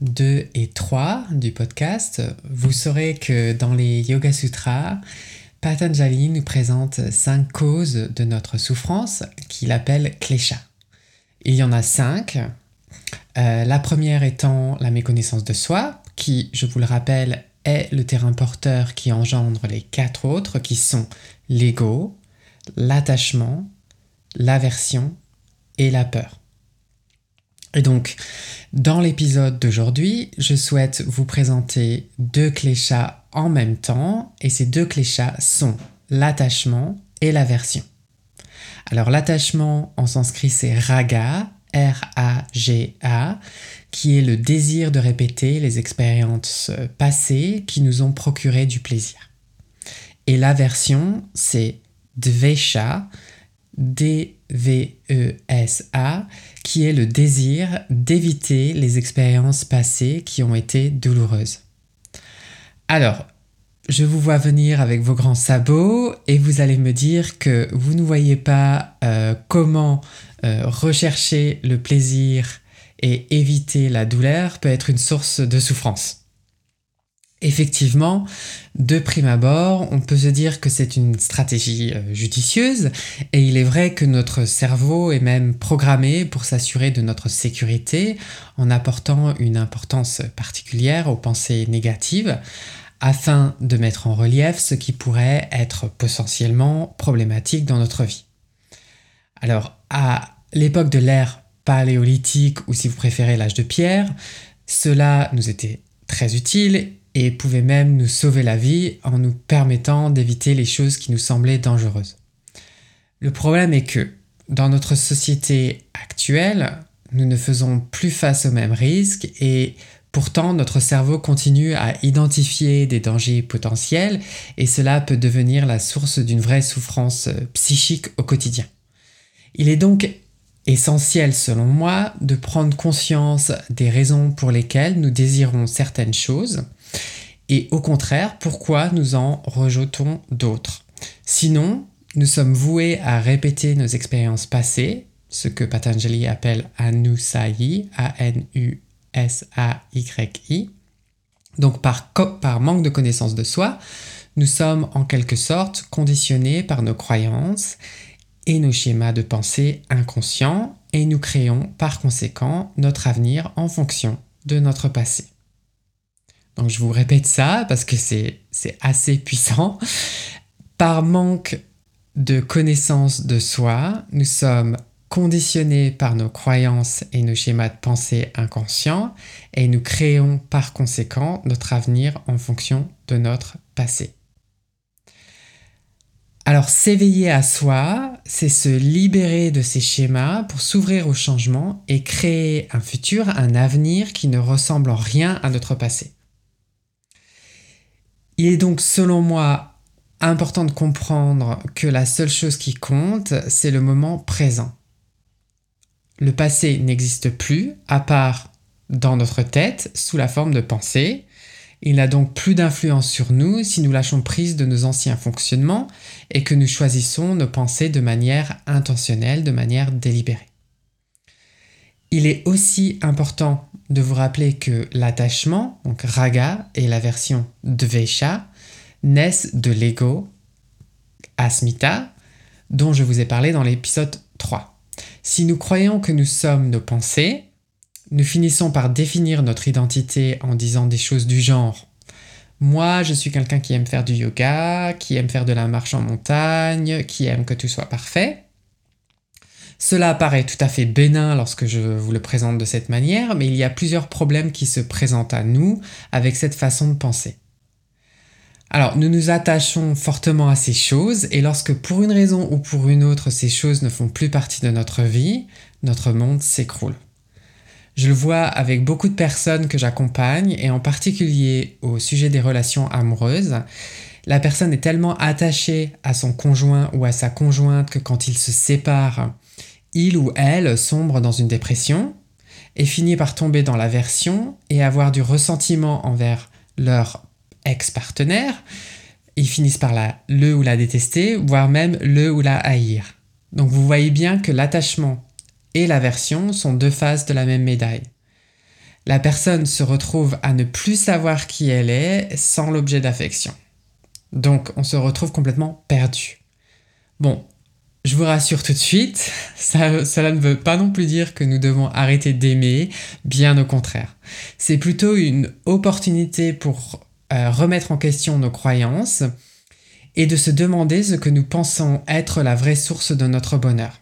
2 et 3 du podcast, vous saurez que dans les Yoga Sutras, Patanjali nous présente cinq causes de notre souffrance qu'il appelle klesha. Il y en a cinq. Euh, la première étant la méconnaissance de soi, qui, je vous le rappelle, est le terrain porteur qui engendre les quatre autres, qui sont l'ego, l'attachement, l'aversion et la peur. Et donc, dans l'épisode d'aujourd'hui, je souhaite vous présenter deux cléchats en même temps, et ces deux cléchats sont l'attachement et l'aversion. Alors l'attachement en sanskrit c'est raga, R-A-G-A, qui est le désir de répéter les expériences passées qui nous ont procuré du plaisir. Et l'aversion c'est dvesha, D-V-E-S-A, qui est le désir d'éviter les expériences passées qui ont été douloureuses. Alors, je vous vois venir avec vos grands sabots et vous allez me dire que vous ne voyez pas euh, comment euh, rechercher le plaisir et éviter la douleur peut être une source de souffrance. Effectivement, de prime abord, on peut se dire que c'est une stratégie euh, judicieuse et il est vrai que notre cerveau est même programmé pour s'assurer de notre sécurité en apportant une importance particulière aux pensées négatives afin de mettre en relief ce qui pourrait être potentiellement problématique dans notre vie. Alors, à l'époque de l'ère paléolithique ou si vous préférez l'âge de pierre, cela nous était très utile et pouvait même nous sauver la vie en nous permettant d'éviter les choses qui nous semblaient dangereuses. Le problème est que dans notre société actuelle, nous ne faisons plus face aux mêmes risques et pourtant notre cerveau continue à identifier des dangers potentiels et cela peut devenir la source d'une vraie souffrance psychique au quotidien. Il est donc essentiel selon moi de prendre conscience des raisons pour lesquelles nous désirons certaines choses et au contraire pourquoi nous en rejetons d'autres. Sinon, nous sommes voués à répéter nos expériences passées, ce que Patanjali appelle Anusai, A-N-U-S-A-Y-I. Donc par, par manque de connaissance de soi, nous sommes en quelque sorte conditionnés par nos croyances nos schémas de pensée inconscients et nous créons par conséquent notre avenir en fonction de notre passé. Donc je vous répète ça parce que c'est assez puissant. Par manque de connaissance de soi, nous sommes conditionnés par nos croyances et nos schémas de pensée inconscients et nous créons par conséquent notre avenir en fonction de notre passé. Alors s'éveiller à soi, c'est se libérer de ces schémas pour s'ouvrir au changement et créer un futur, un avenir qui ne ressemble en rien à notre passé. Il est donc selon moi important de comprendre que la seule chose qui compte, c'est le moment présent. Le passé n'existe plus, à part dans notre tête, sous la forme de pensée. Il n'a donc plus d'influence sur nous si nous lâchons prise de nos anciens fonctionnements et que nous choisissons nos pensées de manière intentionnelle, de manière délibérée. Il est aussi important de vous rappeler que l'attachement, donc raga et la version dvesha, naissent de l'ego, asmita, dont je vous ai parlé dans l'épisode 3. Si nous croyons que nous sommes nos pensées, nous finissons par définir notre identité en disant des choses du genre moi, je suis quelqu'un qui aime faire du yoga, qui aime faire de la marche en montagne, qui aime que tout soit parfait. Cela paraît tout à fait bénin lorsque je vous le présente de cette manière, mais il y a plusieurs problèmes qui se présentent à nous avec cette façon de penser. Alors, nous nous attachons fortement à ces choses, et lorsque pour une raison ou pour une autre ces choses ne font plus partie de notre vie, notre monde s'écroule. Je le vois avec beaucoup de personnes que j'accompagne et en particulier au sujet des relations amoureuses. La personne est tellement attachée à son conjoint ou à sa conjointe que quand ils se séparent, il ou elle sombre dans une dépression et finit par tomber dans l'aversion et avoir du ressentiment envers leur ex-partenaire. Ils finissent par la, le ou la détester, voire même le ou la haïr. Donc vous voyez bien que l'attachement et l'aversion sont deux faces de la même médaille. La personne se retrouve à ne plus savoir qui elle est sans l'objet d'affection. Donc on se retrouve complètement perdu. Bon, je vous rassure tout de suite, cela ne veut pas non plus dire que nous devons arrêter d'aimer, bien au contraire. C'est plutôt une opportunité pour euh, remettre en question nos croyances et de se demander ce que nous pensons être la vraie source de notre bonheur.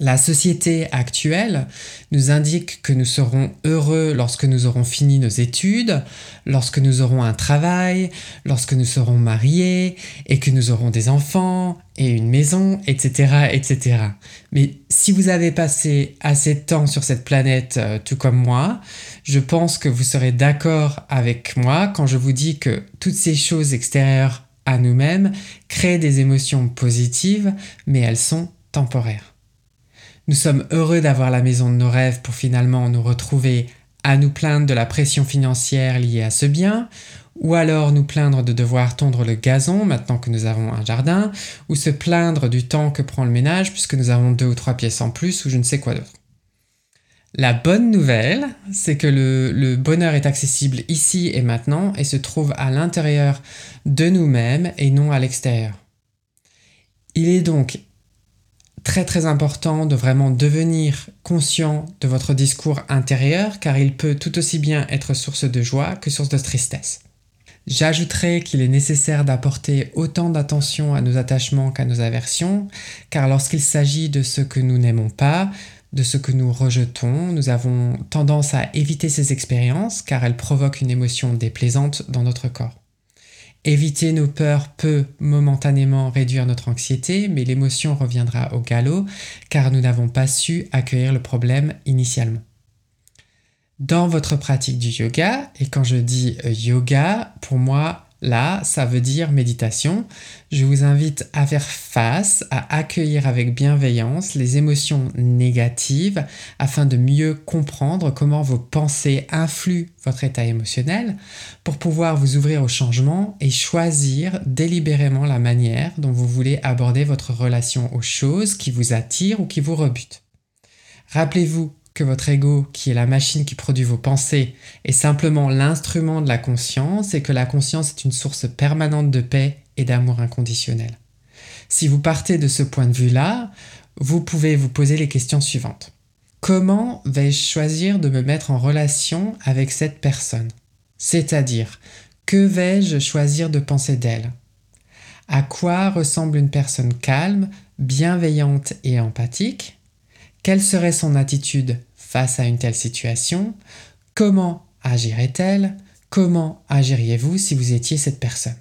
La société actuelle nous indique que nous serons heureux lorsque nous aurons fini nos études, lorsque nous aurons un travail, lorsque nous serons mariés et que nous aurons des enfants et une maison, etc., etc. Mais si vous avez passé assez de temps sur cette planète, euh, tout comme moi, je pense que vous serez d'accord avec moi quand je vous dis que toutes ces choses extérieures à nous-mêmes créent des émotions positives, mais elles sont temporaires. Nous sommes heureux d'avoir la maison de nos rêves pour finalement nous retrouver à nous plaindre de la pression financière liée à ce bien, ou alors nous plaindre de devoir tondre le gazon maintenant que nous avons un jardin, ou se plaindre du temps que prend le ménage puisque nous avons deux ou trois pièces en plus ou je ne sais quoi d'autre. La bonne nouvelle, c'est que le, bonheur est accessible ici et maintenant et se trouve à l'intérieur de nous-mêmes et non à l'extérieur. Il est donc très très important de vraiment devenir conscient de votre discours intérieur car il peut tout aussi bien être source de joie que source de tristesse. J'ajouterai qu'il est nécessaire d'apporter autant d'attention à nos attachements qu'à nos aversions, car lorsqu'il s'agit de ce que nous n'aimons pas, de ce que nous rejetons, nous avons tendance à éviter ces expériences car elles provoquent une émotion déplaisante dans notre corps. Éviter nos peurs peut momentanément réduire notre anxiété, mais l'émotion reviendra au galop car nous n'avons pas su accueillir le problème initialement. Dans votre pratique du yoga, et quand je dis euh, yoga, pour moi, Là, ça veut dire méditation. Je vous invite à faire face, à accueillir avec bienveillance les émotions négatives afin de mieux comprendre comment vos pensées influent votre état émotionnel pour pouvoir vous ouvrir au changement et choisir délibérément la manière dont vous voulez aborder votre relation aux choses qui vous attirent ou qui vous rebutent. Rappelez-vous que votre ego, qui est la machine qui produit vos pensées, est simplement l'instrument de la conscience et que la conscience est une source permanente de paix et d'amour inconditionnel. Si vous partez de ce point de vue-là, vous pouvez vous poser les questions suivantes. Comment vais-je choisir de me mettre en relation avec cette personne? C'est-à-dire, que vais-je choisir de penser d'elle? À quoi ressemble une personne calme, bienveillante et empathique? Quelle serait son attitude face à une telle situation? Comment agirait-elle Comment agiriez-vous si vous étiez cette personne?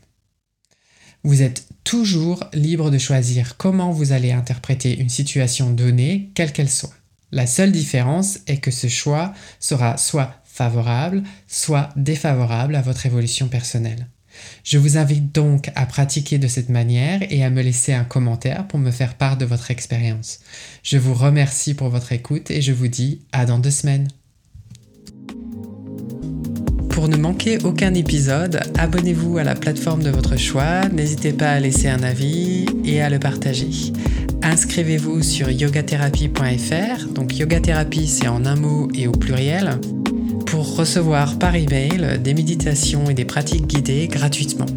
Vous êtes toujours libre de choisir comment vous allez interpréter une situation donnée, quelle qu'elle soit. La seule différence est que ce choix sera soit favorable, soit défavorable à votre évolution personnelle. Je vous invite donc à pratiquer de cette manière et à me laisser un commentaire pour me faire part de votre expérience. Je vous remercie pour votre écoute et je vous dis à dans deux semaines. Pour ne manquer aucun épisode, abonnez-vous à la plateforme de votre choix, n'hésitez pas à laisser un avis et à le partager. Inscrivez-vous sur yogatherapie.fr, donc yogathérapie c'est en un mot et au pluriel, pour recevoir par email des méditations et des pratiques guidées gratuitement.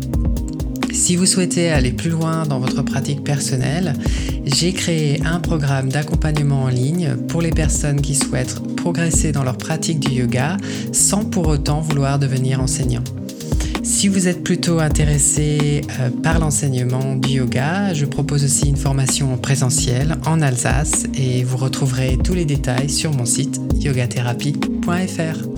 Si vous souhaitez aller plus loin dans votre pratique personnelle, j'ai créé un programme d'accompagnement en ligne pour les personnes qui souhaitent progresser dans leur pratique du yoga sans pour autant vouloir devenir enseignant. Si vous êtes plutôt intéressé euh, par l'enseignement du yoga, je propose aussi une formation en présentiel en Alsace et vous retrouverez tous les détails sur mon site yogatherapie.fr.